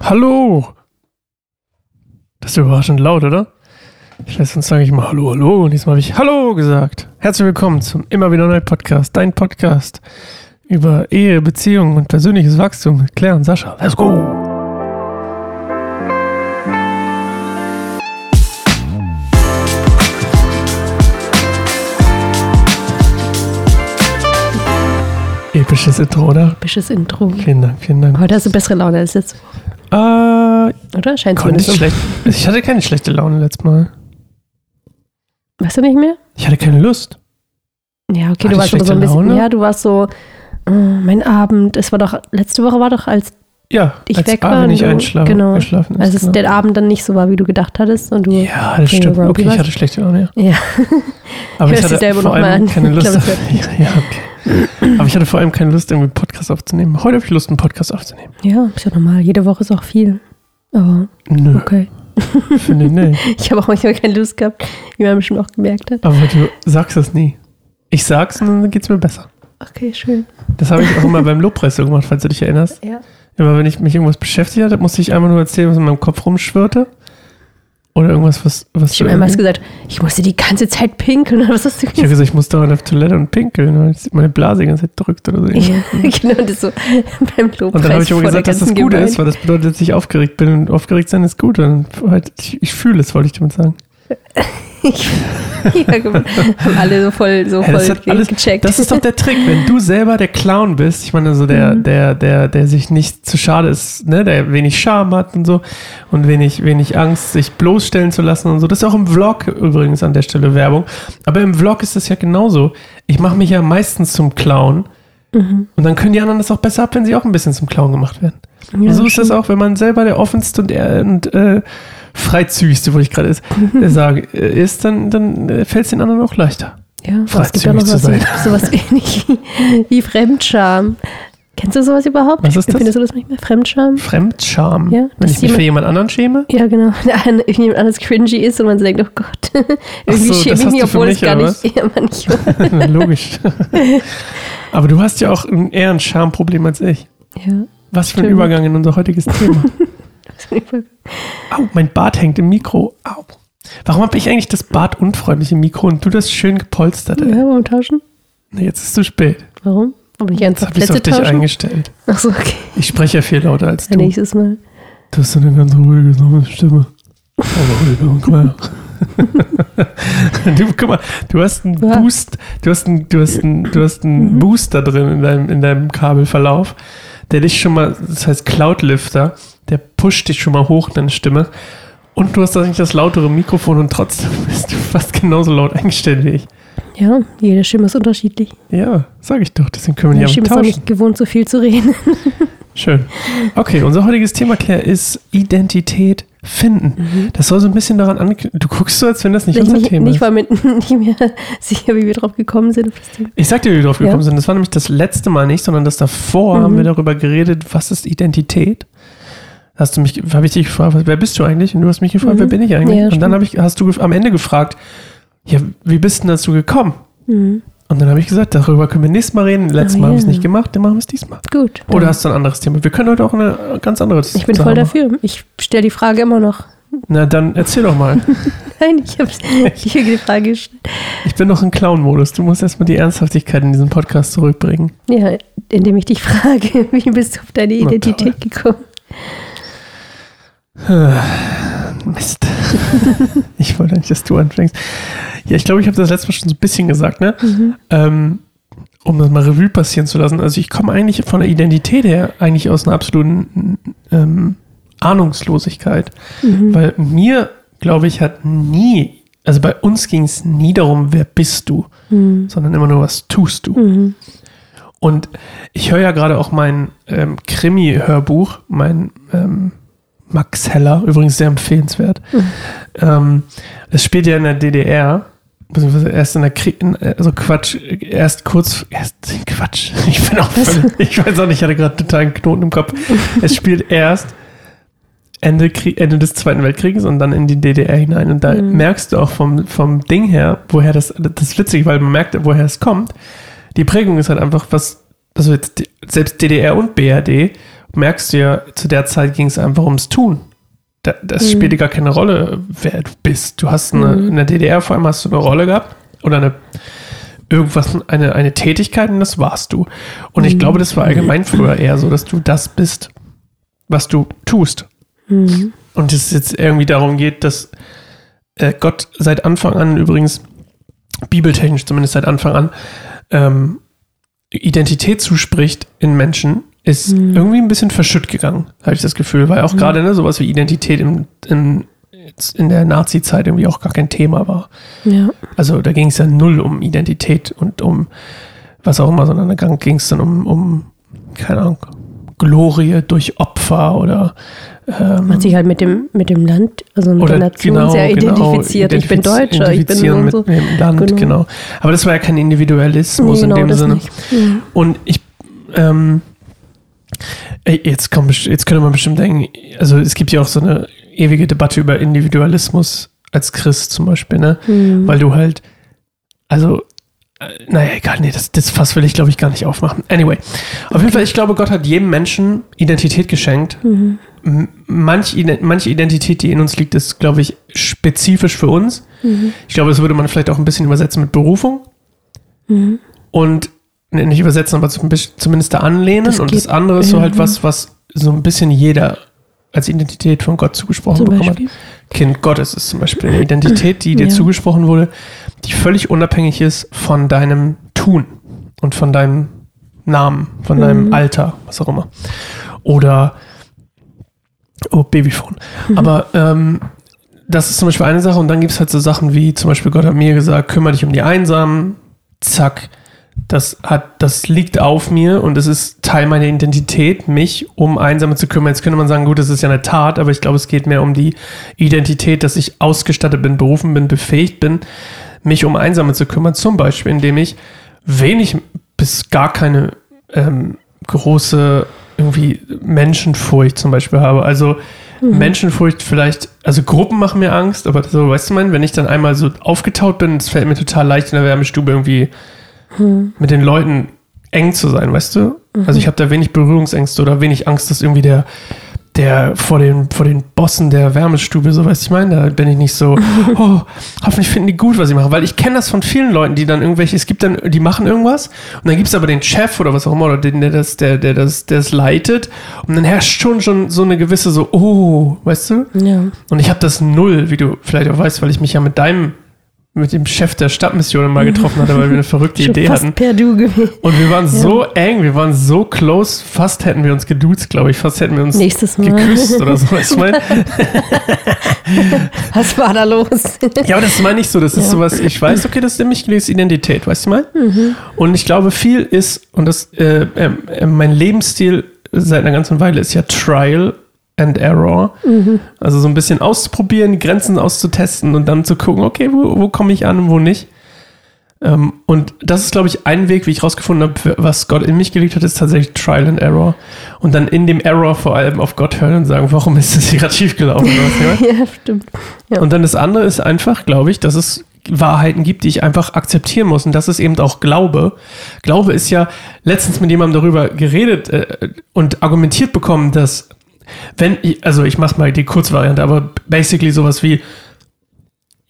Hallo! Das ist überraschend laut, oder? Ich weiß, sonst sage ich immer Hallo, Hallo und diesmal habe ich Hallo gesagt. Herzlich willkommen zum Immer wieder neu Podcast, dein Podcast über Ehe, Beziehungen und persönliches Wachstum mit Claire und Sascha. Let's go! Episches Intro, oder? Episches Intro. Vielen Dank, vielen Dank. Heute hast du bessere Laune als Woche, Äh, oder? Scheint konnte ich schlecht. Ich hatte keine schlechte Laune letztes Mal. Weißt du nicht mehr? Ich hatte keine Lust. Ja, Hatte okay, du ich warst aber so ein bisschen. Laune? Ja, du warst so. äh, mein Abend, es war doch, letzte Woche war doch, als, Ja, Ich als weg war nicht du- einschlafen, genau. geschlafen ist. als es genau. der Abend dann nicht so war, wie du gedacht hattest und du. Ja, das stimmt. Okay, ich hatte schlechte Laune, ja. Ja. Aber ich Hörst hatte vor allem keine Ich Lust. glaub, ja, okay. Aber ich hatte vor allem keine Lust, irgendwie einen Podcast aufzunehmen. Heute habe ich Lust, einen Podcast aufzunehmen. ja, ist ja normal. Jede Woche ist auch viel. Aber Nö, okay. finde ich nicht. Ich habe auch manchmal keine Lust gehabt, wie man bestimmt auch gemerkt hat. Aber du sagst das nie. Ich sag's und dann geht's mir besser. Okay, schön. Das habe ich auch immer beim Lobpreis so gemacht, falls du dich erinnerst. Ja. Immer wenn ich mich irgendwas beschäftigt hatte, musste ich einfach nur erzählen, was in meinem Kopf rumschwirrte. Oder irgendwas, was, was Ich habe mehrmals gesagt, ich musste die ganze Zeit pinkeln. Was hast du Ich habe gesagt, ich muss dauernd auf Toilette und pinkeln, weil meine Blase die ganze Zeit drückt oder so. Ja, genau, das so beim Lobpreis Und dann habe ich immer der gesagt, dass das gut Gemeinde. ist, weil das bedeutet, dass ich aufgeregt bin und aufgeregt sein ist gut. Und halt, ich, ich fühle es, wollte ich damit sagen. haben alle so voll, so voll ge- alles, gecheckt. das ist doch der Trick, wenn du selber der Clown bist, ich meine, so der, Mhm. der, der, der sich nicht zu schade ist, ne, der wenig Scham hat und so und wenig, wenig Angst, sich bloßstellen zu lassen und so. Das ist auch im Vlog übrigens an der Stelle Werbung. Aber im Vlog ist das ja genauso. Ich mache mich ja meistens zum Clown. Mhm. Und dann können die anderen das auch besser ab, wenn sie auch ein bisschen zum Clown gemacht werden. Ja, und so ist das auch, wenn man selber der offenste und, und äh, freizügigste, wollte ich gerade ist, äh, sagen, äh, ist, dann, dann äh, fällt es den anderen auch leichter. Ja, aber es gibt auch noch freizügig was, zu sein. sowas ähnlich wie, wie Fremdscham. Kennst du sowas überhaupt? Was ist das? Findest du das nicht mehr? Fremdscham? Fremdscham. Ja, wenn ich mich für jemand anderen schäme? Ja, genau. Eine, jemand anderes cringy ist und man so denkt, oh Gott, irgendwie so, schäme ich mich, obwohl es mich, gar nicht. Ja, manchmal. Logisch. Aber du hast ja auch ein, eher ein Schamproblem als ich. Ja. Was für ein. Übergang in unser heutiges Thema. Au, mein Bart hängt im Mikro. Au. Warum habe ich eigentlich das bartunfreundliche Mikro und du das schön gepolsterte? Ja, wir tauschen? Nee, jetzt ist es zu spät. Warum? Aber einfach ich es Plätze auf dich tauschen? eingestellt. Ach so, okay. Ich spreche ja viel lauter als du. nächstes Mal. Du hast so eine ganz ruhige Stimme. Aber du, guck mal, du hast einen. Boost, du hast einen, du hast einen, du hast einen Mhm. Booster drin in deinem, in deinem Kabelverlauf, der dich schon mal, das heißt Cloudlifter, der pusht dich schon mal hoch in deine Stimme. Und du hast eigentlich das lautere Mikrofon und trotzdem bist du fast genauso laut eingestellt wie ich. Ja, jede Stimme ist unterschiedlich. Ja, sag ich doch, deswegen können wir Meine nicht Stimme ist auch nicht gewohnt, so viel zu reden. Schön. Okay, unser heutiges Thema, Claire, ist Identität finden. Das soll so ein bisschen daran anknüpfen. Du guckst so, als wenn das nicht ich unser nicht, Thema nicht ist. war mir nicht mehr sicher, wie wir drauf gekommen sind. Ich sag dir, wie wir drauf gekommen Ja. sind. Das war nämlich das letzte Mal nicht, sondern das davor Mhm. haben wir darüber geredet, was ist Identität. Hast du mich, habe ich dich gefragt, wer bist du eigentlich? Und du hast mich gefragt, Mhm. wer bin ich eigentlich? Ja, und dann ich, hast du am Ende gefragt, ja, wie bist denn dazu gekommen? Mhm. Und dann habe ich gesagt, darüber können wir nächstes Mal reden. Letztes Oh, Mal haben wir es ja. nicht gemacht, dann machen wir es diesmal. Gut. Oder hast du ein anderes Thema? Wir können heute auch eine ganz andere ich bin Sache voll machen. dafür. Ich stelle die Frage immer noch. Na, dann erzähl doch mal. Nein, ich habe dir die Frage gestellt. Ich bin noch in Clown-Modus. Du musst erstmal die Ernsthaftigkeit in diesen Podcast zurückbringen. Ja, indem ich dich frage, wie bist du auf deine Identität gekommen? Mist. ich wollte nicht, dass du anfängst. Ja, ich glaube, ich habe das letzte Mal schon so ein bisschen gesagt, ne? Ähm, um das mal Revue passieren zu lassen. Also ich komme eigentlich von der Identität her eigentlich aus einer absoluten ähm, Ahnungslosigkeit. Mhm. Weil mir, glaube ich, hat nie, also bei uns ging es nie darum, wer bist du, Mhm. sondern immer nur, was tust du. Mhm. Und ich höre ja gerade auch mein ähm, Krimi-Hörbuch, mein ähm, Max Heller, übrigens sehr empfehlenswert. Ähm, es spielt ja in der DDR, beziehungsweise erst in der Krieg, also Quatsch, erst kurz, erst Quatsch, ich bin auch völlig, ich weiß auch nicht, ich hatte gerade total einen Knoten im Kopf. Es spielt erst Ende, Krieg, Ende des Zweiten Weltkrieges und dann in die DDR hinein. Und da Mhm. merkst du auch vom, vom Ding her, woher das, das ist witzig, weil man merkt, woher es kommt. Die Prägung ist halt einfach was, also jetzt selbst DDR und BRD merkst du ja, zu der Zeit ging es einfach ums Tun. Da, das Mhm. spielte gar keine Rolle, wer du bist. Du hast eine, in der DDR vor allem hast du eine Rolle gehabt oder eine irgendwas, eine, eine Tätigkeit und das warst du. Und Mhm. ich glaube, das war allgemein früher eher so, dass du das bist, was du tust. Mhm. Und es jetzt irgendwie darum geht, dass äh, Gott seit Anfang an übrigens, bibeltechnisch zumindest seit Anfang an, ähm, Identität zuspricht in Menschen, ist irgendwie ein bisschen verschütt gegangen, habe ich das Gefühl, weil auch gerade ne, sowas wie Identität im, im, in der Nazi-Zeit irgendwie auch gar kein Thema war. Ja. Also da ging es ja null um Identität und um was auch immer, sondern da ging es dann um, um, keine Ahnung, Glorie durch Opfer oder ähm, Hat sich halt mit dem, mit dem Land, also mit der Nation genau, sehr genau, identifiziert. ich bin Deutscher, ich bin so mit so. dem Land, genau. Genau. Aber das war ja kein Individualismus Nee, in genau, dem Sinne. Ja. Und ich, ähm, jetzt, kommt, jetzt könnte man bestimmt denken, also es gibt ja auch so eine ewige Debatte über Individualismus als Christ zum Beispiel, ne? Mhm. Weil du halt, also, äh, naja, egal, nee, das, das Fass will ich, glaube ich, gar nicht aufmachen. Anyway, auf jeden Fall, ich glaube, Gott hat jedem Menschen Identität geschenkt. Mhm. Manch, manche Identität, die in uns liegt, ist, glaube ich, spezifisch für uns. Mhm. Ich glaube, das würde man vielleicht auch ein bisschen übersetzen mit Berufung. Mhm. Und nicht übersetzen, aber zumindest da anlehnen. Das und das andere ist so halt was, was so ein bisschen jeder als Identität von Gott zugesprochen bekommen hat. Kind Gottes ist zum Beispiel eine Identität, die dir Ja. zugesprochen wurde, die völlig unabhängig ist von deinem Tun und von deinem Namen, von deinem Mhm. Alter, was auch immer. Oder oh, Babyphone. Mhm. Aber ähm, das ist zum Beispiel eine Sache und dann gibt es halt so Sachen wie zum Beispiel Gott hat mir gesagt, kümmere dich um die Einsamen, zack, das hat, das liegt auf mir und es ist Teil meiner Identität, mich um Einsame zu kümmern. Jetzt könnte man sagen, gut, das ist ja eine Tat, aber ich glaube, es geht mehr um die Identität, dass ich ausgestattet bin, berufen bin, befähigt bin, mich um Einsame zu kümmern. Zum Beispiel, indem ich wenig bis gar keine ähm, große irgendwie Menschenfurcht zum Beispiel habe. Also Menschenfurcht vielleicht, also Gruppen machen mir Angst, aber so, weißt du, mein, wenn ich dann einmal so aufgetaut bin, es fällt mir total leicht in der Wärmestube irgendwie mit den Leuten eng zu sein, weißt du? Also ich habe da wenig Berührungsängste oder wenig Angst, dass irgendwie der, der vor den, vor den Bossen der Wärmestube, so weißt du, ich meine, da bin ich nicht so, oh, hoffentlich finden die gut, was ich mache, weil ich kenne das von vielen Leuten, die dann irgendwelche, es gibt dann, die machen irgendwas und dann gibt es aber den Chef oder was auch immer, oder den, der das, der, der das, der das leitet und dann herrscht schon schon so eine gewisse so, oh, weißt du? Ja. Und ich habe das null, wie du vielleicht auch weißt, weil ich mich ja mit deinem, mit dem Chef der Stadtmission mal getroffen hatte, weil wir eine verrückte Idee fast hatten. per Du gewesen. Und wir waren so eng, wir waren so close, fast hätten wir uns geduzt, glaube ich, fast hätten wir uns geküsst oder so. Du, mein? Was war da los? Ja, aber das meine ich so, das ist Ja. sowas, ich weiß, okay, das ist nämlich die Identität, weißt du mal? Und ich glaube, viel ist, und das, äh, ähm, äh, mein Lebensstil seit einer ganzen Weile ist ja Trial and Error. Also so ein bisschen auszuprobieren, die Grenzen auszutesten und dann zu gucken, okay, wo, wo komme ich an und wo nicht. Ähm, und das ist, glaube ich, ein Weg, wie ich rausgefunden habe, was Gott in mich gelegt hat, ist tatsächlich Trial and Error. Und dann in dem Error vor allem auf Gott hören und sagen, warum ist das hier gerade was, ja? ja, stimmt. Ja. Und dann das andere ist einfach, glaube ich, dass es Wahrheiten gibt, die ich einfach akzeptieren muss. Und das ist eben auch Glaube. Glaube ist ja letztens mit jemandem darüber geredet äh, und argumentiert bekommen, dass wenn, ich, also ich mache mal die Kurzvariante, aber basically sowas wie,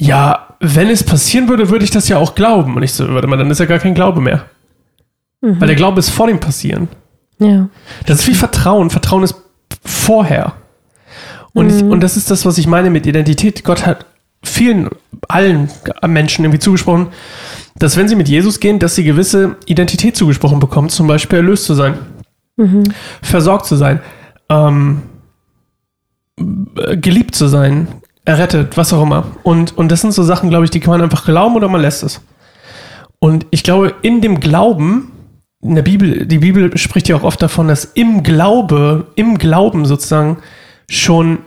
ja, wenn es passieren würde, würde ich das ja auch glauben. Und ich so, warte mal, dann ist ja gar kein Glaube mehr. Weil der Glaube ist vor dem Passieren. Ja. Das ist wie Vertrauen. Vertrauen ist vorher. Und, ich, und das ist das, was ich meine mit Identität. Gott hat vielen, allen Menschen irgendwie zugesprochen, dass wenn sie mit Jesus gehen, dass sie gewisse Identität zugesprochen bekommen, zum Beispiel erlöst zu sein, versorgt zu sein, ähm, äh, geliebt zu sein, errettet, was auch immer. Und, und das sind so Sachen, glaube ich, die kann man einfach glauben oder man lässt es. Und ich glaube, in dem Glauben, in der Bibel, die Bibel spricht ja auch oft davon, dass im Glaube, im Glauben sozusagen schon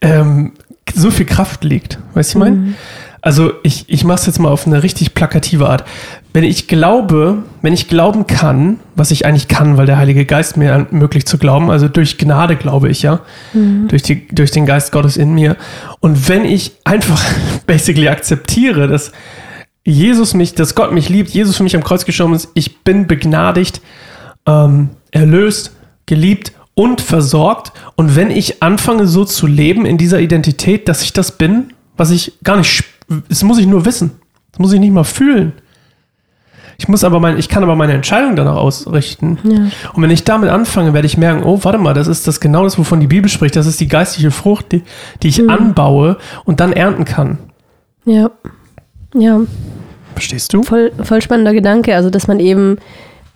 ähm, so viel Kraft liegt. Weißt du, ich meine? Also ich, ich mache es jetzt mal auf eine richtig plakative Art. Wenn ich glaube, wenn ich glauben kann, was ich eigentlich kann, weil der Heilige Geist mir ermöglicht zu glauben, also durch Gnade glaube ich ja, durch, die, durch den Geist Gottes in mir. Und wenn ich einfach basically akzeptiere, dass Jesus mich, dass Gott mich liebt, Jesus für mich am Kreuz gestorben ist, ich bin begnadigt, ähm, erlöst, geliebt und versorgt. Und wenn ich anfange, so zu leben in dieser Identität, dass ich das bin, was ich gar nicht, das muss ich nur wissen. Das muss ich nicht mal fühlen. Ich muss aber mein, ich kann aber meine Entscheidung danach ausrichten. Ja. Und wenn ich damit anfange, werde ich merken, oh, warte mal, das ist das genau das, wovon die Bibel spricht. Das ist die geistliche Frucht, die, die ich anbaue und dann ernten kann. Ja. Ja. Verstehst du? Voll, voll spannender Gedanke. Also, dass man eben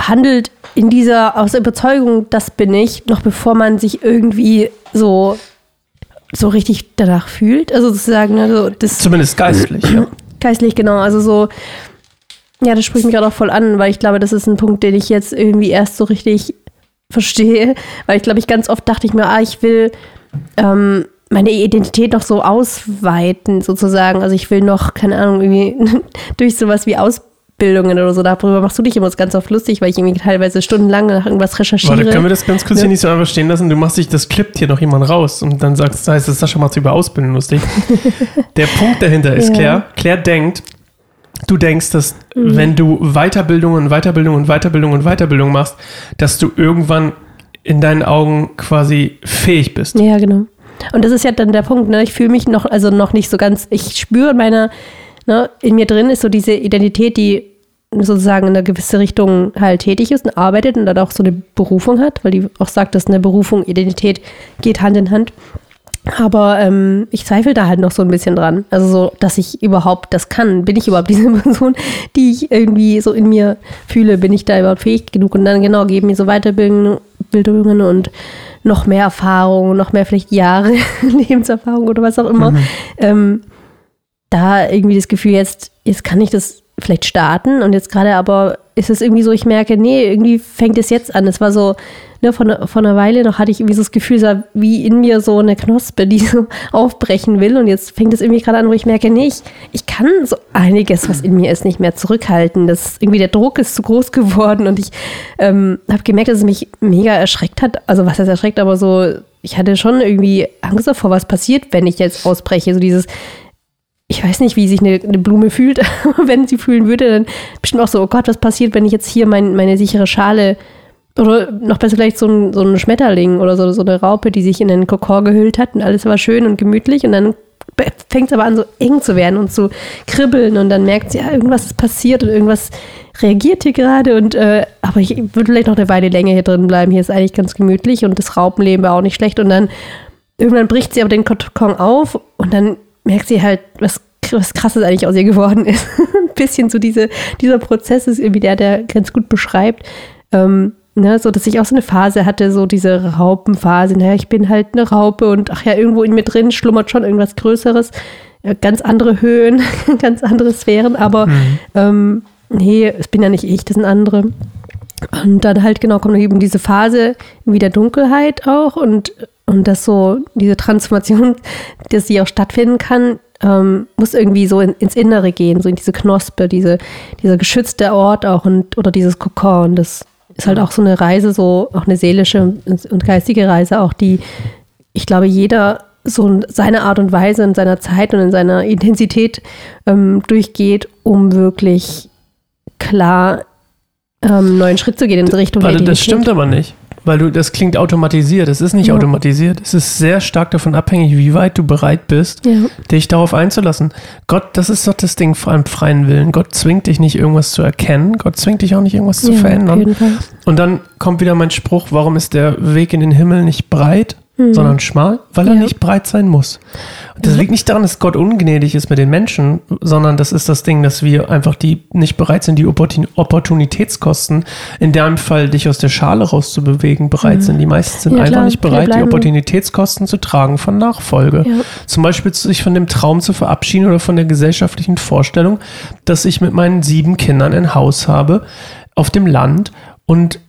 handelt in dieser, aus der Überzeugung, das bin ich, noch bevor man sich irgendwie so, so richtig danach fühlt. Also sozusagen, also das Zumindest geistlich, ja. geistlich, genau. Also so, ja, das spricht mich gerade auch voll an, weil ich glaube, das ist ein Punkt, den ich jetzt irgendwie erst so richtig verstehe. Weil ich glaube, ich ganz oft dachte ich mir, ah, ich will ähm, meine Identität noch so ausweiten, sozusagen. Also ich will noch, keine Ahnung, irgendwie durch sowas wie Ausbildungen oder so, darüber machst du dich immer ganz oft lustig, weil ich irgendwie teilweise stundenlang nach irgendwas recherchiere. Warte, können wir das ganz kurz hier nicht so einfach stehen lassen? Du machst dich, das klippt hier noch jemand raus und dann sagst, das heißt, das Sascha macht über Ausbildung lustig. Der Punkt dahinter ist, Ja. Claire, Claire denkt, du denkst, dass Mhm. wenn du Weiterbildung und Weiterbildung und Weiterbildung und Weiterbildung machst, dass du irgendwann in deinen Augen quasi fähig bist. Ja, genau. Und das ist ja dann der Punkt, ne? Ich fühle mich noch, also noch nicht so ganz, ich spüre in meiner, ne, in mir drin ist so diese Identität, die sozusagen in eine gewisse Richtung halt tätig ist und arbeitet und dann auch so eine Berufung hat, weil die auch sagt, dass eine Berufung, Identität geht Hand in Hand. Aber ähm, ich zweifle da halt noch so ein bisschen dran. Also so, dass ich überhaupt das kann. Bin ich überhaupt diese Person, die ich irgendwie so in mir fühle? Bin ich da überhaupt fähig genug? Und dann genau geben mir so Weiterbildungen Bildungen und noch mehr Erfahrung, noch mehr vielleicht Jahre Lebenserfahrung oder was auch immer. Ähm, da irgendwie das Gefühl, jetzt, jetzt kann ich das vielleicht starten und jetzt gerade aber ist es irgendwie so, ich merke, nee, irgendwie fängt es jetzt an. Es war so, ne, von, von einer Weile noch hatte ich irgendwie so das Gefühl, war wie in mir so eine Knospe, die so aufbrechen will und jetzt fängt es irgendwie gerade an, wo ich merke, nee, ich, ich kann so einiges, was in mir ist, nicht mehr zurückhalten. Das irgendwie der Druck ist zu groß geworden und ich ähm, habe gemerkt, dass es mich mega erschreckt hat. Also was heißt erschreckt, aber so, ich hatte schon irgendwie Angst davor, was passiert, wenn ich jetzt ausbreche. So dieses, ich weiß nicht, wie sich eine, eine Blume fühlt, wenn sie fühlen würde, dann bestimmt auch so, oh Gott, was passiert, wenn ich jetzt hier mein, meine sichere Schale oder noch besser vielleicht so ein, so ein Schmetterling oder so, so eine Raupe, die sich in einen Kokon gehüllt hat und alles war schön und gemütlich und dann fängt es aber an, so eng zu werden und zu kribbeln und dann merkt sie, ja, irgendwas ist passiert und irgendwas reagiert hier gerade und äh, aber ich würde vielleicht noch eine Weile länger hier drin bleiben. Hier ist eigentlich ganz gemütlich und das Raupenleben war auch nicht schlecht und dann irgendwann bricht sie aber den Kokon auf und dann merkt sie halt, was, was krasses eigentlich aus ihr geworden ist. Ein bisschen so diese, dieser Prozess ist irgendwie der, der ganz gut beschreibt. Ähm, ne, so dass ich auch so eine Phase hatte, so diese Raupenphase. Naja, ich bin halt eine Raupe und ach ja, irgendwo in mir drin schlummert schon irgendwas Größeres. Ja, ganz andere Höhen, ganz andere Sphären, aber ähm, nee, es bin ja nicht ich, das sind andere. Und dann halt genau kommt eben diese Phase irgendwie der Dunkelheit auch und, und das so, diese Transformation, dass sie auch stattfinden kann, ähm, muss irgendwie so in, ins Innere gehen, so in diese Knospe, diese, dieser geschützte Ort auch und oder dieses Kokon. Das ist halt auch so eine Reise, so auch eine seelische und geistige Reise, auch die, ich glaube, jeder so in seiner Art und Weise, in seiner Zeit und in seiner Intensität ähm, durchgeht, um wirklich klar ähm, neuen Schritt zu gehen in die Richtung Warte, der das Identität. stimmt aber nicht. Weil du, das klingt automatisiert. Es ist nicht Ja. automatisiert. Es ist sehr stark davon abhängig, wie weit du bereit bist, Ja. dich darauf einzulassen. Gott, das ist doch das Ding vor allem freien Willen. Gott zwingt dich nicht, irgendwas zu erkennen. Gott zwingt dich auch nicht, irgendwas zu ja, verändern. Und dann kommt wieder mein Spruch, warum ist der Weg in den Himmel nicht breit, sondern schmal? Weil er Ja. nicht breit sein muss. Und das liegt nicht daran, dass Gott ungnädig ist mit den Menschen, sondern das ist das Ding, dass wir einfach die nicht bereit sind, die Opportun Opportunitätskosten, in deinem Fall dich aus der Schale rauszubewegen, bereit sind. Die meisten sind Ja, einfach klar, nicht bereit, die. Opportunitätskosten zu tragen von Nachfolge. Ja. Zum Beispiel sich von dem Traum zu verabschieden oder von der gesellschaftlichen Vorstellung, dass ich mit meinen sieben Kindern ein Haus habe auf dem Land und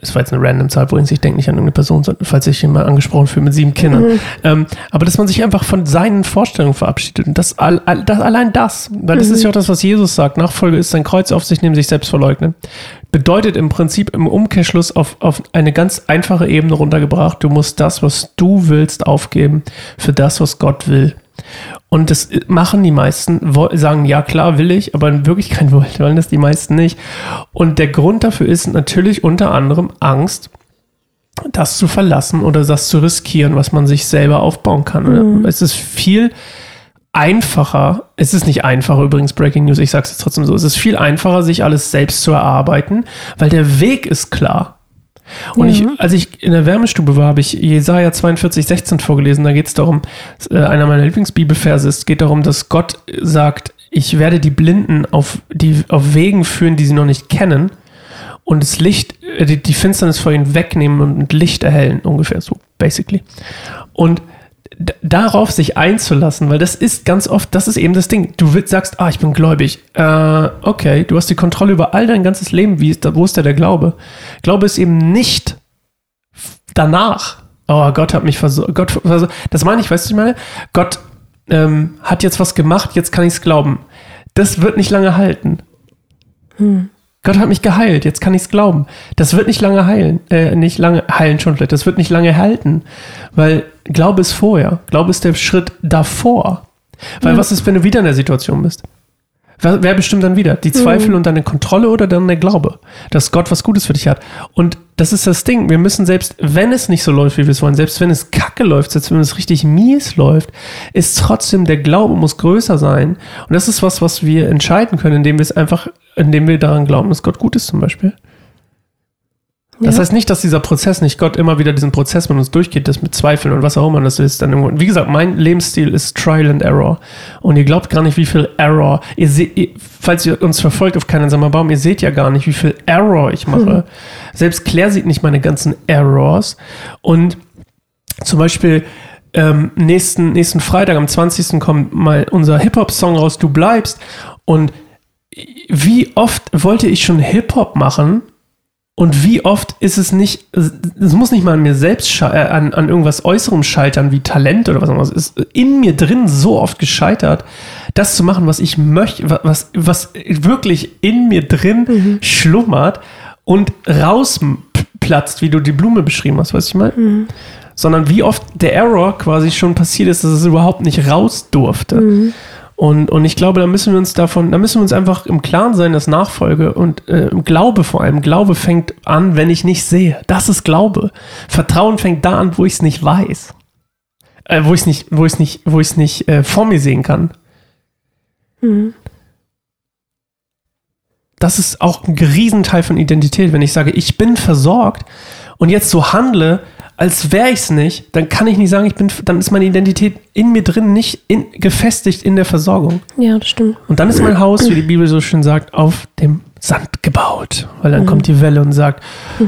das war jetzt eine random Zahl, übrigens, ich denke nicht an irgendeine Person, falls ich jemand angesprochen fühle mit sieben Kindern. Ähm, aber dass man sich einfach von seinen Vorstellungen verabschiedet. Und das, all, all, das allein das, weil das ist ja auch das, was Jesus sagt, Nachfolge ist sein Kreuz auf sich nehmen, sich selbst verleugnen. Bedeutet im Prinzip im Umkehrschluss auf, auf eine ganz einfache Ebene runtergebracht, du musst das, was du willst, aufgeben für das, was Gott will. Und das machen die meisten, sagen, ja klar, will ich, aber in Wirklichkeit wollen das die meisten nicht. Und der Grund dafür ist natürlich unter anderem Angst, das zu verlassen oder das zu riskieren, was man sich selber aufbauen kann. Mhm. Es ist viel einfacher, es ist nicht einfacher übrigens, Breaking News, ich sage es jetzt trotzdem so, es ist viel einfacher, sich alles selbst zu erarbeiten, weil der Weg ist klar. Und ich, als ich in der Wärmestube war, habe ich Jesaja 42, 16 vorgelesen. Da geht es darum, äh, einer meiner Lieblingsbibelverse ist, geht darum, dass Gott sagt, ich werde die Blinden auf, die, auf Wegen führen, die sie noch nicht kennen und das Licht, äh, die, die Finsternis vor ihnen wegnehmen und Licht erhellen, ungefähr so, basically. Und darauf sich einzulassen, weil das ist ganz oft, das ist eben das Ding. Du sagst, ah, ich bin gläubig. Äh, okay, du hast die Kontrolle über all dein ganzes Leben. Wie ist da, wo ist da der Glaube? Glaube ist eben nicht danach. Oh, Gott hat mich versorgt. Gott, das meine ich, weißt du, ich meine? Gott ähm, hat jetzt was gemacht, jetzt kann ich es glauben. Das wird nicht lange halten. Gott hat mich geheilt, jetzt kann ich es glauben. Das wird nicht lange heilen, äh, nicht lange heilen schon vielleicht, das wird nicht lange halten, weil Glaube ist vorher, Glaube ist der Schritt davor. Weil was ist, wenn du wieder in der Situation bist? Wer, wer bestimmt dann wieder? Die Zweifel und deine Kontrolle oder dann der Glaube, dass Gott was Gutes für dich hat? Und das ist das Ding. Wir müssen selbst, wenn es nicht so läuft, wie wir es wollen, selbst wenn es kacke läuft, selbst wenn es richtig mies läuft, ist trotzdem der Glaube muss größer sein. Und das ist was, was wir entscheiden können, indem wir es einfach, indem wir daran glauben, dass Gott gut ist zum Beispiel. Das Ja. heißt nicht, dass dieser Prozess nicht Gott immer wieder diesen Prozess mit uns durchgeht, das mit Zweifeln und was auch immer das ist. Dann irgendwo. Wie gesagt, mein Lebensstil ist Trial and Error. Und ihr glaubt gar nicht, wie viel Error. Ihr seht, ihr, falls ihr uns verfolgt auf keinen Sommerbaum, ihr seht ja gar nicht, wie viel Error ich mache. Selbst Claire sieht nicht meine ganzen Errors. Und zum Beispiel ähm, nächsten, nächsten Freitag, am 20. kommt mal unser Hip-Hop-Song raus, Du bleibst. Und wie oft wollte ich schon Hip-Hop machen und wie oft ist es nicht, es muss nicht mal an mir selbst, äh, an, an irgendwas Äußerem scheitern, wie Talent oder was anderes. Es ist in mir drin so oft gescheitert, das zu machen, was ich möchte, wa- was, was wirklich in mir drin schlummert und rausplatzt, wie du die Blume beschrieben hast, weißt du, ich meine? Sondern wie oft der Error quasi schon passiert ist, dass es überhaupt nicht raus durfte. Und, und ich glaube, da müssen wir uns davon, da müssen wir uns einfach im Klaren sein, dass Nachfolge und äh, Glaube vor allem, Glaube fängt an, wenn ich nicht sehe. Das ist Glaube. Vertrauen fängt da an, wo ich es nicht weiß. Äh, wo ich es nicht, wo ich nicht, wo ich es nicht äh, vor mir sehen kann. Das ist auch ein Riesenteil von Identität. Wenn ich sage, ich bin versorgt und jetzt so handle, als wäre ich es nicht, dann kann ich nicht sagen, ich bin, dann ist meine Identität in mir drin nicht in, gefestigt in der Versorgung. Ja, das stimmt. Und dann ist mein Haus, wie die Bibel so schön sagt, auf dem Sand gebaut. Weil dann kommt die Welle und sagt,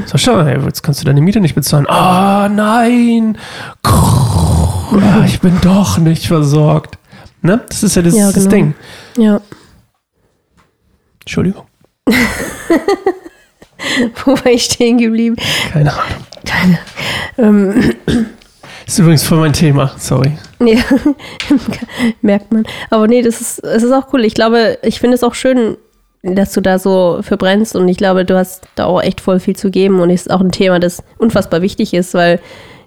so schau, hey, jetzt kannst du deine Miete nicht bezahlen. Ah, nein. Ah, ich bin doch nicht versorgt. Ne? Das ist ja das, Ja, das genau. Ding. Ja. Entschuldigung. Wo war ich stehen geblieben? Keine Ahnung. Ähm, ist übrigens voll mein Thema. Sorry. ja, merkt man. Aber nee, das ist, es ist auch cool. Ich glaube, ich finde es auch schön, dass du da so verbrennst und ich glaube, du hast da auch echt voll viel zu geben und es ist auch ein Thema, das unfassbar wichtig ist, weil,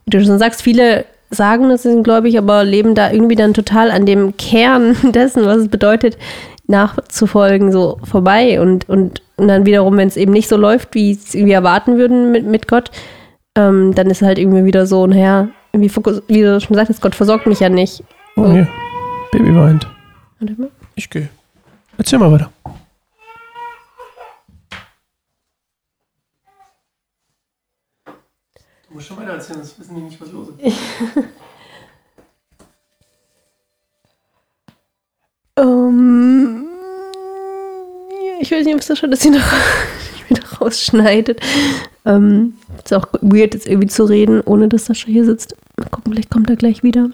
du schon sagst, viele sagen, das sind gläubig, aber leben da irgendwie dann total an dem Kern dessen, was es bedeutet, nachzufolgen, so vorbei und, und, und dann wiederum, wenn es eben nicht so läuft, wie es irgendwie erwarten würden mit, mit Gott, ähm, dann ist halt irgendwie wieder so, naja, irgendwie Fokus, wie du schon sagtest, Gott versorgt mich ja nicht. Oh, Oh. hier. Baby weint. Warte mal. Ich gehe. Erzähl mal weiter. Du musst schon weiter erzählen, sonst wissen die nicht, was los ist. Ähm, ja, ich weiß nicht, ob es das schon, dass sie noch wieder rausschneidet. Ähm, ist auch weird, jetzt irgendwie zu reden, ohne dass Sascha hier sitzt. Mal gucken, vielleicht kommt er gleich wieder.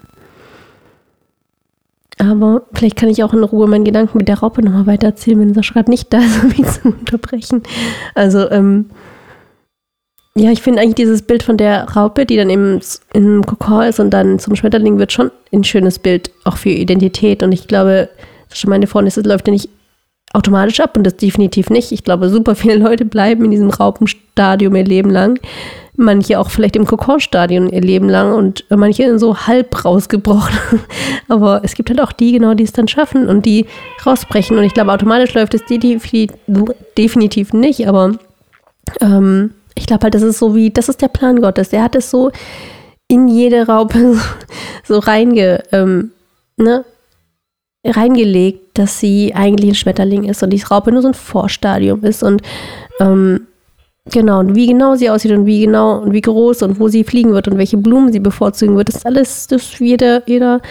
Aber vielleicht kann ich auch in Ruhe meinen Gedanken mit der Raupe nochmal weiter erzählen, wenn Sascha gerade nicht da ist, um mich zu unterbrechen. Also, ähm, ja, ich finde eigentlich dieses Bild von der Raupe, die dann im, im Kokon ist und dann zum Schmetterling wird, schon ein schönes Bild auch für Identität. Und ich glaube, schon meine Freundin, es läuft ja nicht automatisch ab und das definitiv nicht. Ich glaube, super viele Leute bleiben in diesem Raupenstadium ihr Leben lang. Manche auch vielleicht im Kokonstadium ihr Leben lang und manche so halb rausgebrochen. Aber es gibt halt auch die, genau, die es dann schaffen und die rausbrechen. Und ich glaube, automatisch läuft es definitiv nicht. Aber ähm, ich glaube halt, das ist so wie, das ist der Plan Gottes. Der hat es so in jede Raupe so, so reinge, ähm, ne, reingelegt, dass sie eigentlich ein Schmetterling ist und die Raupe nur so ein Vorstadium ist und ähm, genau, und wie genau sie aussieht und wie genau und wie groß und wo sie fliegen wird und welche Blumen sie bevorzugen wird, ist alles, das jeder, jeder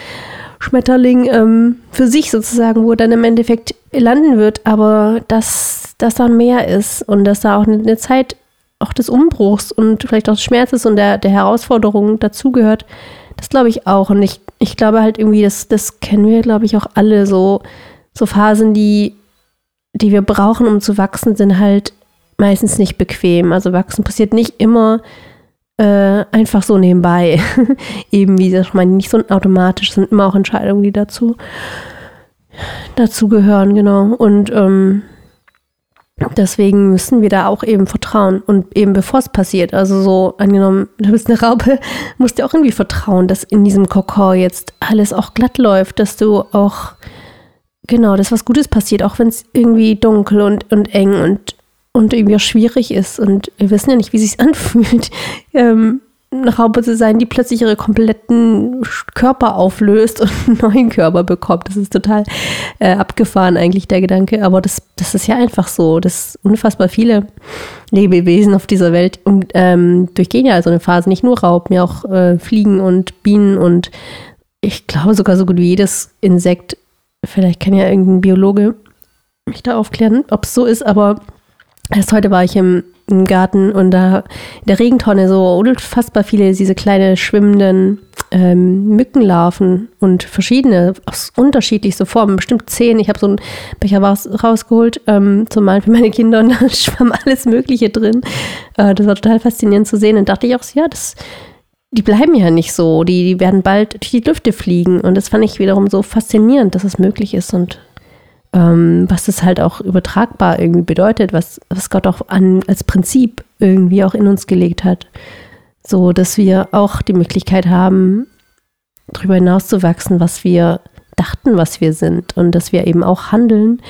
Schmetterling ähm, für sich sozusagen, wo er dann im Endeffekt landen wird, aber dass, dass da mehr ist und dass da auch eine, eine Zeit auch des Umbruchs und vielleicht auch des Schmerzes und der, der Herausforderung dazugehört, das glaube ich auch. Und ich, ich glaube halt irgendwie, das, das kennen wir, glaube ich, auch alle so, so Phasen, die, die wir brauchen, um zu wachsen, sind halt meistens nicht bequem. Also wachsen passiert nicht immer äh, einfach so nebenbei. Eben, wie gesagt, meine, nicht so automatisch, sind immer auch Entscheidungen, die dazu, gehören, genau. Und ähm, deswegen müssen wir da auch eben vertrauen und eben bevor es passiert. Also so angenommen, du bist eine Raupe, musst du auch irgendwie vertrauen, dass in diesem Kokon jetzt alles auch glatt läuft, dass du auch genau, dass was Gutes passiert, auch wenn es irgendwie dunkel und, und eng und und irgendwie auch schwierig ist. Und wir wissen ja nicht, wie es sich anfühlt, ähm, eine Raupe zu sein, die plötzlich ihre kompletten Körper auflöst und einen neuen Körper bekommt. Das ist total äh, abgefahren eigentlich, der Gedanke. Aber das, das ist ja einfach so. Das unfassbar viele Lebewesen auf dieser Welt und, ähm, durchgehen ja so eine Phase. Nicht nur Raupen, ja auch äh, Fliegen und Bienen und ich glaube sogar so gut wie jedes Insekt. Vielleicht kann ja irgendein Biologe mich da aufklären, ob es so ist, aber Erst heute war ich im, im, Garten und da in der Regentonne so unfassbar viele diese kleine schwimmenden ähm, Mückenlarven und verschiedene aus unterschiedlichsten Formen, bestimmt zehn. Ich habe so einen Becher raus, rausgeholt ähm, zum für meine Kinder und da schwamm alles Mögliche drin. Äh, das war total faszinierend zu sehen. Und dachte ich auch, so, ja, das, die bleiben ja nicht so. Die, die werden bald durch die Lüfte fliegen. Und das fand ich wiederum so faszinierend, dass es möglich ist und ähm, was das halt auch übertragbar irgendwie bedeutet, was, was Gott auch an, als Prinzip irgendwie auch in uns gelegt hat. So, dass wir auch die Möglichkeit haben, darüber hinaus zu wachsen, was wir dachten, was wir sind und dass wir eben auch handeln.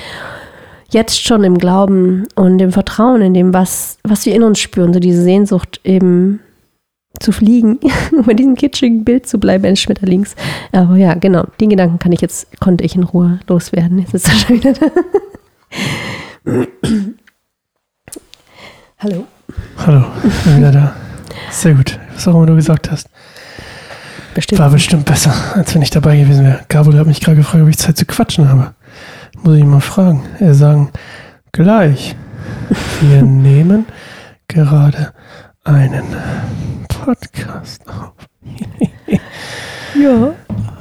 Jetzt schon im Glauben und im Vertrauen in dem, was, was wir in uns spüren, so diese Sehnsucht eben zu fliegen, um bei diesem kitschigen Bild zu bleiben eines Schmetterlings. Aber ja, genau, den Gedanken kann ich jetzt, konnte ich in Ruhe loswerden. Jetzt ist er schon wieder da. Hallo. Hallo, ich bin wieder da. Sehr gut, was auch immer du gesagt hast. Bestimmt. War bestimmt besser, als wenn ich dabei gewesen wäre. Gabriel hat mich gerade gefragt, ob ich Zeit zu quatschen habe. Muss ich ihn mal fragen. Er sagen, gleich. Wir nehmen gerade einen Podcast auf. ja.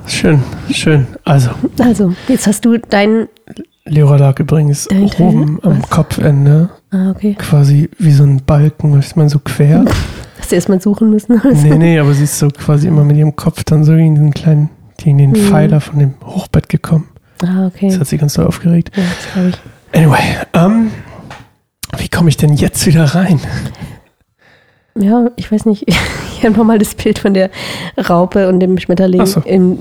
Schön, schön. Also. Also, jetzt hast du deinen. Leora lag übrigens Dein oben am Was? Kopfende. Ah, okay. Quasi wie so ein Balken, was man so quer. Hast du erstmal suchen müssen? Also. Nee, nee, aber sie ist so quasi immer mit ihrem Kopf dann so gegen den kleinen, gegen den mhm. Pfeiler von dem Hochbett gekommen. Ah, okay. Das hat sie ganz doll aufgeregt. Ja, das glaube ich. Anyway, ähm, wie komme ich denn jetzt wieder rein? Ja, ich weiß nicht. Ich habe nochmal das Bild von der Raupe und dem Schmetterling so. in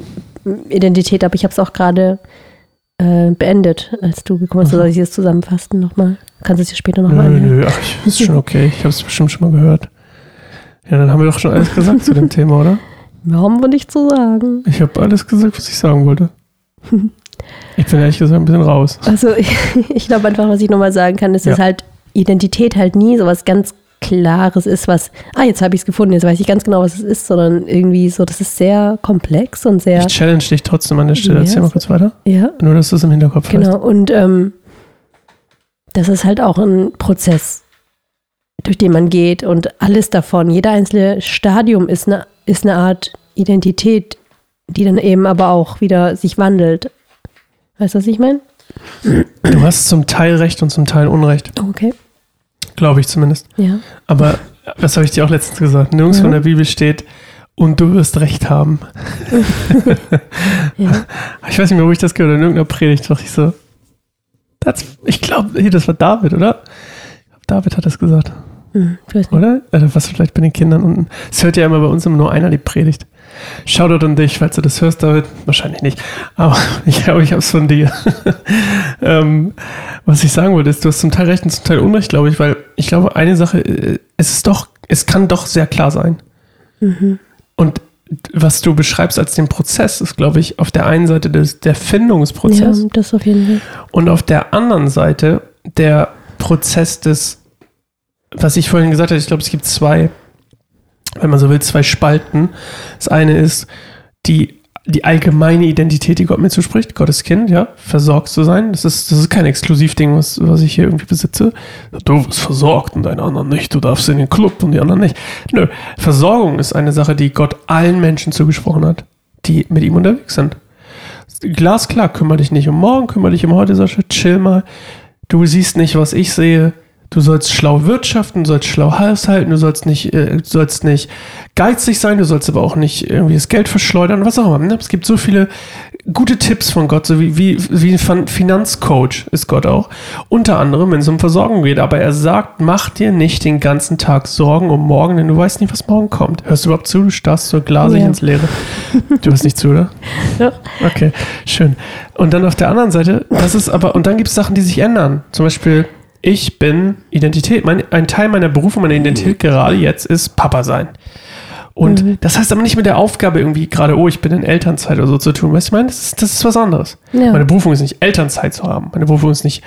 Identität, aber ich habe es auch gerade äh, beendet, als du gekommen bist. Mhm. Soll ich das zusammenfassen nochmal? Kannst du es dir später nochmal anhören? Nö, nö, ach, ich, ist schon okay. Ich habe es bestimmt schon mal gehört. Ja, dann haben wir doch schon alles gesagt zu dem Thema, oder? Haben wir nicht zu sagen. Ich habe alles gesagt, was ich sagen wollte. Ich bin ehrlich gesagt ein bisschen raus. Also ich, ich glaube einfach, was ich nochmal sagen kann, ist, ja. dass halt Identität halt nie sowas ganz Klares ist, was, ah, jetzt habe ich es gefunden, jetzt weiß ich ganz genau, was es ist, sondern irgendwie so, das ist sehr komplex und sehr. Ich challenge dich trotzdem an der Stelle. Erzähl mal kurz weiter. Ja. Nur, dass du es im Hinterkopf genau. hast. Genau, und ähm, das ist halt auch ein Prozess, durch den man geht und alles davon, jeder einzelne Stadium ist eine, ist eine Art Identität, die dann eben aber auch wieder sich wandelt. Weißt du, was ich meine? Du hast zum Teil Recht und zum Teil Unrecht. Okay. Glaube ich zumindest. Ja. Aber was habe ich dir auch letztens gesagt? Nirgends ja. von der Bibel steht, und du wirst recht haben. ja. Ich weiß nicht mehr, wo ich das gehört habe. In irgendeiner Predigt dachte ich so, das, ich glaube, das war David, oder? David hat das gesagt. Hm. Oder? Also was vielleicht bei den Kindern unten. Es hört ja immer bei uns immer nur einer die Predigt. Shoutout an dich, falls du das hörst, David. Wahrscheinlich nicht. Aber ich glaube, ich habe es von dir. ähm, was ich sagen wollte, ist, du hast zum Teil recht und zum Teil Unrecht, glaube ich, weil ich glaube, eine Sache, äh, es ist doch, es kann doch sehr klar sein. Und was du beschreibst als den Prozess, ist, glaube ich, auf der einen Seite des, der Ja, Findungsprozess das auf jeden Fall. und auf der anderen Seite der Prozess des, was ich vorhin gesagt habe, ich glaube, es gibt zwei, wenn man so will, zwei Spalten. Das eine ist die, die allgemeine Identität, die Gott mir zuspricht, Gottes Kind, ja, versorgt zu sein. Das ist, das ist kein Exklusivding, was, was ich hier irgendwie besitze. Du wirst versorgt und deine anderen nicht. Du darfst in den Club und die anderen nicht. Nö, Versorgung ist eine Sache, die Gott allen Menschen zugesprochen hat, die mit ihm unterwegs sind. Glasklar, kümmere dich nicht um morgen, kümmere dich um heute, Sascha, chill mal. Du siehst nicht, was ich sehe. Du sollst schlau wirtschaften, du sollst schlau haushalten, du sollst nicht, äh, du sollst nicht geizig sein, du sollst aber auch nicht irgendwie das Geld verschleudern, was auch immer. Ne? Es gibt so viele gute Tipps von Gott, so wie, wie, wie ein Fin- Finanzcoach ist Gott auch. Unter anderem, wenn es um Versorgung geht. Aber er sagt, mach dir nicht den ganzen Tag Sorgen um morgen, denn du weißt nicht, was morgen kommt. Hörst du überhaupt zu? Du starrst so glasig Ja. ins Leere. Du hörst nicht zu, oder? Ja. Okay, schön. Und dann auf der anderen Seite, das ist aber, und dann gibt es Sachen, die sich ändern. Zum Beispiel, ich bin Identität. Mein, ein Teil meiner Berufung, meiner Identität gerade jetzt ist Papa sein. Und Mhm. das heißt aber nicht mit der Aufgabe irgendwie gerade, oh, ich bin in Elternzeit oder so zu tun. Weißt du, ich meine, das ist, das ist was anderes. Ja. Meine Berufung ist nicht Elternzeit zu haben. Meine Berufung ist nicht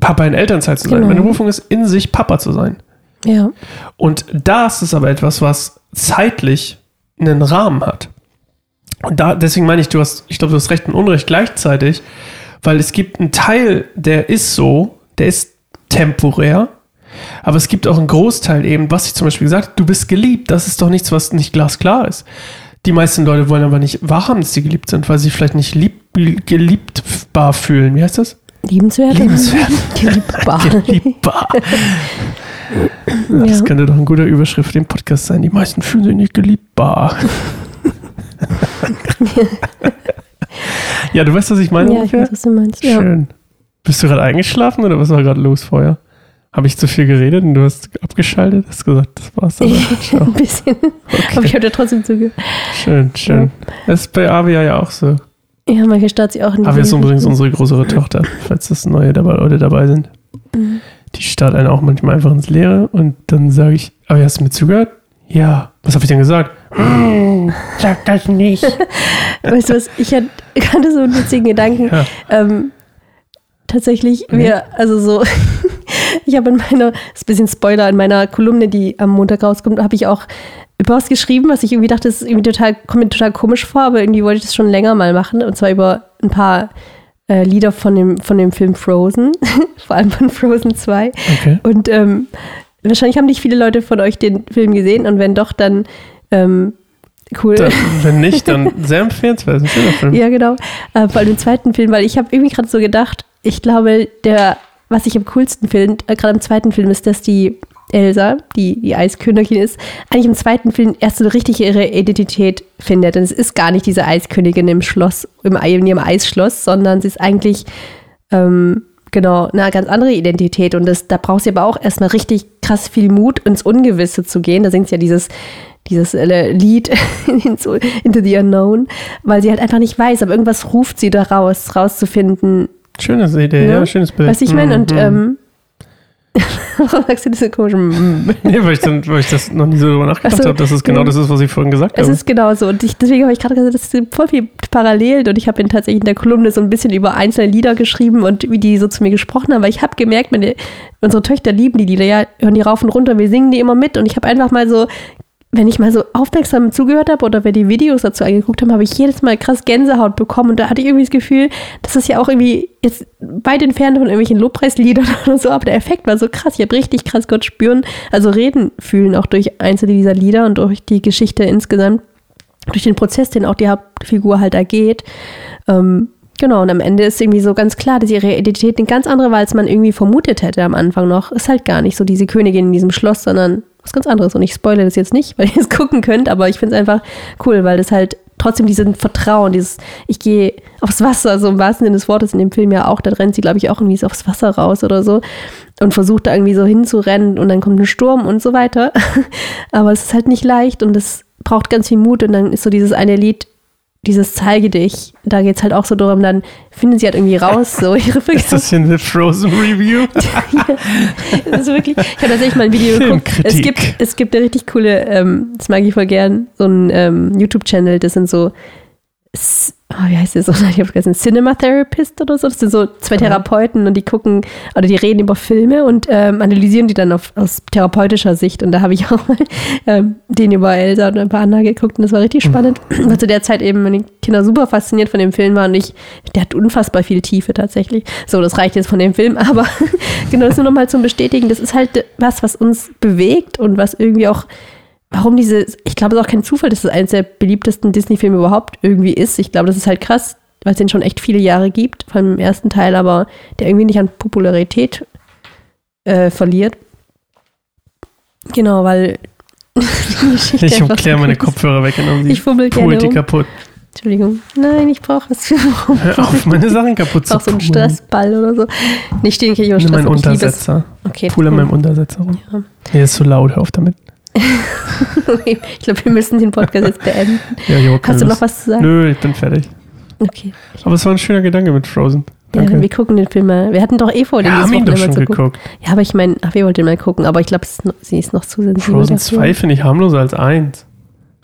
Papa in Elternzeit zu sein. Genau. Meine Berufung ist in sich Papa zu sein. Ja. Und das ist aber etwas, was zeitlich einen Rahmen hat. Und da, deswegen meine ich, du hast, ich glaube, du hast Recht und Unrecht gleichzeitig, weil es gibt einen Teil, der ist so, der ist temporär, aber es gibt auch einen Großteil eben, was ich zum Beispiel gesagt habe, du bist geliebt. Das ist doch nichts, was nicht glasklar ist. Die meisten Leute wollen aber nicht wahrhaben, dass sie geliebt sind, weil sie vielleicht nicht lieb, geliebtbar fühlen. Wie heißt das? Liebenswert. Liebenswert. Geliebbar. Geliebbar. Das Ja. könnte doch ein guter Überschrift für den Podcast sein. Die meisten fühlen sich nicht geliebbar. ja, du weißt, was ich meine Ja, ich weiß, was du meinst. Ja. Bist du gerade eingeschlafen oder was war gerade los vorher? Habe ich zu viel geredet und du hast abgeschaltet? Hast gesagt, das war's dann. Ciao. Ein bisschen. Aber ich habe dir trotzdem zugehört. Schön, schön. Das ist bei Avia ja auch so. Ja, manche starrt sie auch in die Avia ist übrigens unsere größere Tochter, falls das neue dabei, Leute dabei sind. Mhm. Die starrt einen auch manchmal einfach ins Leere und dann sage ich, Avia, hast du mir zugehört? Ja. Was habe ich denn gesagt? Hm, sag das nicht. Weißt du was, ich hatte gerade so einen witzigen Gedanken. Ja. Ähm, tatsächlich, Mhm. wir, also so, ich habe in meiner, das ist ein bisschen Spoiler, in meiner Kolumne, die am Montag rauskommt, habe ich auch über was geschrieben, was ich irgendwie dachte, das ist irgendwie total, kommt mir total komisch vor, aber irgendwie wollte ich das schon länger mal machen. Und zwar über ein paar äh, Lieder von dem, von dem Film Frozen, vor allem von Frozen 2. Okay. Und ähm, wahrscheinlich haben nicht viele Leute von euch den Film gesehen und wenn doch, dann ähm, cool. Dann, wenn nicht, dann sehr empfehlenswert. Ist ein schöner Film. Ja, genau. Äh, vor allem den zweiten Film, weil ich habe irgendwie gerade so gedacht, ich glaube, der, was ich am coolsten finde, äh, gerade im zweiten Film, ist, dass die Elsa, die die Eiskönigin ist, eigentlich im zweiten Film erst so richtig ihre Identität findet. Und es ist gar nicht diese Eiskönigin im Schloss, im, in ihrem Eisschloss, sondern sie ist eigentlich ähm, genau eine ganz andere Identität. Und das, da braucht sie aber auch erstmal richtig krass viel Mut, ins Ungewisse zu gehen. Da singt sie ja dieses dieses äh, Lied into, the Unknown, weil sie halt einfach nicht weiß, aber irgendwas ruft sie da raus, rauszufinden. Schöne Idee, Ne? ja, schönes Bild. Weißt du, ich meine? Und Mhm. ähm, warum sagst du das so komisch? Mm. Nee, weil ich, dann, weil ich das noch nie so drüber nachgedacht Ach so, habe, dass es genau das ist, was ich vorhin gesagt Es habe. ist genau so. Und ich, deswegen habe ich gerade gesagt, das sind voll viel Parallelen. Und ich habe in tatsächlich in der Kolumne so ein bisschen über einzelne Lieder geschrieben und wie die so zu mir gesprochen haben. Weil ich habe gemerkt, meine, unsere Töchter lieben die Lieder, ja, hören die rauf und runter, wir singen die immer mit. Und ich habe einfach mal so, wenn ich mal so aufmerksam zugehört habe oder wer die Videos dazu angeguckt haben, habe ich jedes Mal krass Gänsehaut bekommen. Und da hatte ich irgendwie das Gefühl, das ist ja auch irgendwie jetzt weit entfernt von irgendwelchen Lobpreisliedern oder so, aber der Effekt war so krass. Ich habe richtig krass Gott spüren, also reden fühlen auch durch einzelne dieser Lieder und durch die Geschichte insgesamt durch den Prozess, den auch die Hauptfigur halt da geht. Ähm, genau, und am Ende ist irgendwie so ganz klar, dass ihre Identität eine ganz andere war, als man irgendwie vermutet hätte am Anfang noch. Ist halt gar nicht so diese Königin in diesem Schloss, sondern was ganz anderes. Und ich spoilere das jetzt nicht, weil ihr es gucken könnt, aber ich finde es einfach cool, weil das halt trotzdem diesen Vertrauen, dieses, ich gehe aufs Wasser, so im wahrsten Sinne des Wortes in dem Film ja auch, da rennt sie, glaube ich, auch irgendwie so aufs Wasser raus oder so und versucht da irgendwie so hinzurennen und dann kommt ein Sturm und so weiter. Aber es ist halt nicht leicht und es braucht ganz viel Mut und dann ist so dieses eine Lied, dieses Zeige dich, da geht es halt auch so darum, dann finden sie halt irgendwie raus, so ihre Ist das hier eine Frozen Review? ja, das ist wirklich, ich habe tatsächlich mal ein Video geguckt. Es gibt, es gibt eine richtig coole, ähm, das mag ich voll gern, so ein ähm, YouTube-Channel, das sind so oh, wie heißt so? Ich habe vergessen, Cinema Therapist oder so. Das sind so zwei Therapeuten und die gucken oder die reden über Filme und ähm, analysieren die dann auf, aus therapeutischer Sicht. Und da habe ich auch mal ähm, den über Elsa und ein paar andere geguckt und das war richtig mhm. spannend, mhm. weil zu der Zeit eben meine Kinder super fasziniert von dem Film waren und ich, der hat unfassbar viel Tiefe tatsächlich. So, das reicht jetzt von dem Film, aber genau das nur nochmal zum Bestätigen. Das ist halt was, was uns bewegt und was irgendwie auch warum diese, ich glaube, es ist auch kein Zufall, dass es eines der beliebtesten Disney-Filme überhaupt irgendwie ist. Ich glaube, das ist halt krass, weil es den schon echt viele Jahre gibt, vor allem im ersten Teil, aber der irgendwie nicht an Popularität äh, verliert. Genau, weil ich umkläre meine Kopfhörer weg und ich fummel gerne die kaputt. Entschuldigung. Nein, ich brauche was für Hör auf, meine Sachen kaputt zu Ich brauche so einen Stressball oder so. Nicht den kriege ich über Stress. Mein Untersetzer. Okay. Pull an meinem Untersetzer rum. Ja. Hier ist zu laut, hör auf damit. ich glaube, wir müssen den Podcast jetzt beenden. Ja, jo, Hast du noch was zu sagen? Nö, ich bin fertig. Okay. Aber es war ein schöner Gedanke mit Frozen. Danke. Ja, wir gucken den Film mal. Wir hatten doch eh vor, den ja, haben ihn doch schon geguckt. Gucken. Ja, aber ich meine, wir wollten mal gucken, aber ich glaube, sie ist noch zu sensibel. Frozen 2 finde ich harmloser als 1.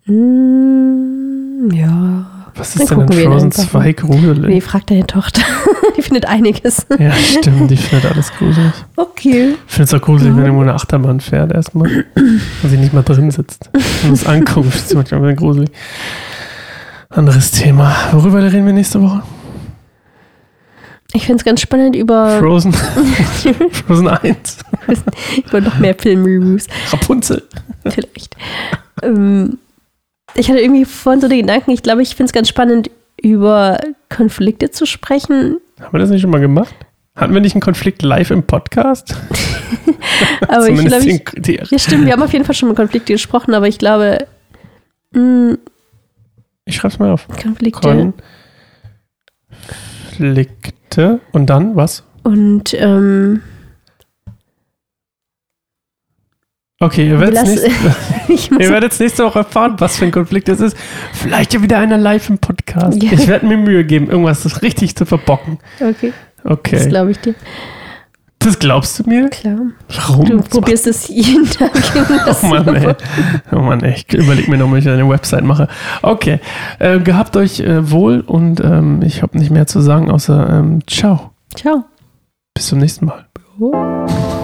Mm, ja. Was ist denn in Frozen 2 gruselig? Nee, frag deine Tochter. die findet einiges. Ja, stimmt, die findet alles gruselig. Okay. Ich finde es auch gruselig, ja. wenn irgendwo eine Achterbahn fährt erstmal. und sie nicht mal drin sitzt. Und es anguckt, das ist manchmal ein bisschen gruselig. Anderes Thema. Worüber reden wir nächste Woche? Ich finde es ganz spannend über. Frozen. Frozen 1. über noch mehr Filmreviews. Rapunzel. Vielleicht. Ähm, ich hatte irgendwie vorhin so den Gedanken, ich glaube, ich finde es ganz spannend, über Konflikte zu sprechen. Haben wir das nicht schon mal gemacht? Hatten wir nicht einen Konflikt live im Podcast? aber ich glaube, ich, ja stimmt, wir haben auf jeden Fall schon mal Konflikte gesprochen, aber ich glaube, mh, hm, ich schreibe es mal auf. Konflikte. Konflikte und dann was? Und ähm, Okay, ihr werdet, nächste, ihr nächste Woche erfahren, was für ein Konflikt das ist. Vielleicht ja wieder einer live im Podcast. Ja. Ich werde mir Mühe geben, irgendwas richtig zu verbocken. Okay. Okay. Das glaube ich dir. Das glaubst du mir? Klar. Warum? Du probierst es jeden Tag. oh Mann, ey. Oh Mann, ey. Ich überleg mir noch, ob ich eine Website mache. Okay. Äh, gehabt euch äh, wohl und ähm, ich habe nicht mehr zu sagen, außer ähm, ciao. Ciao. Bis zum nächsten Mal. Oh.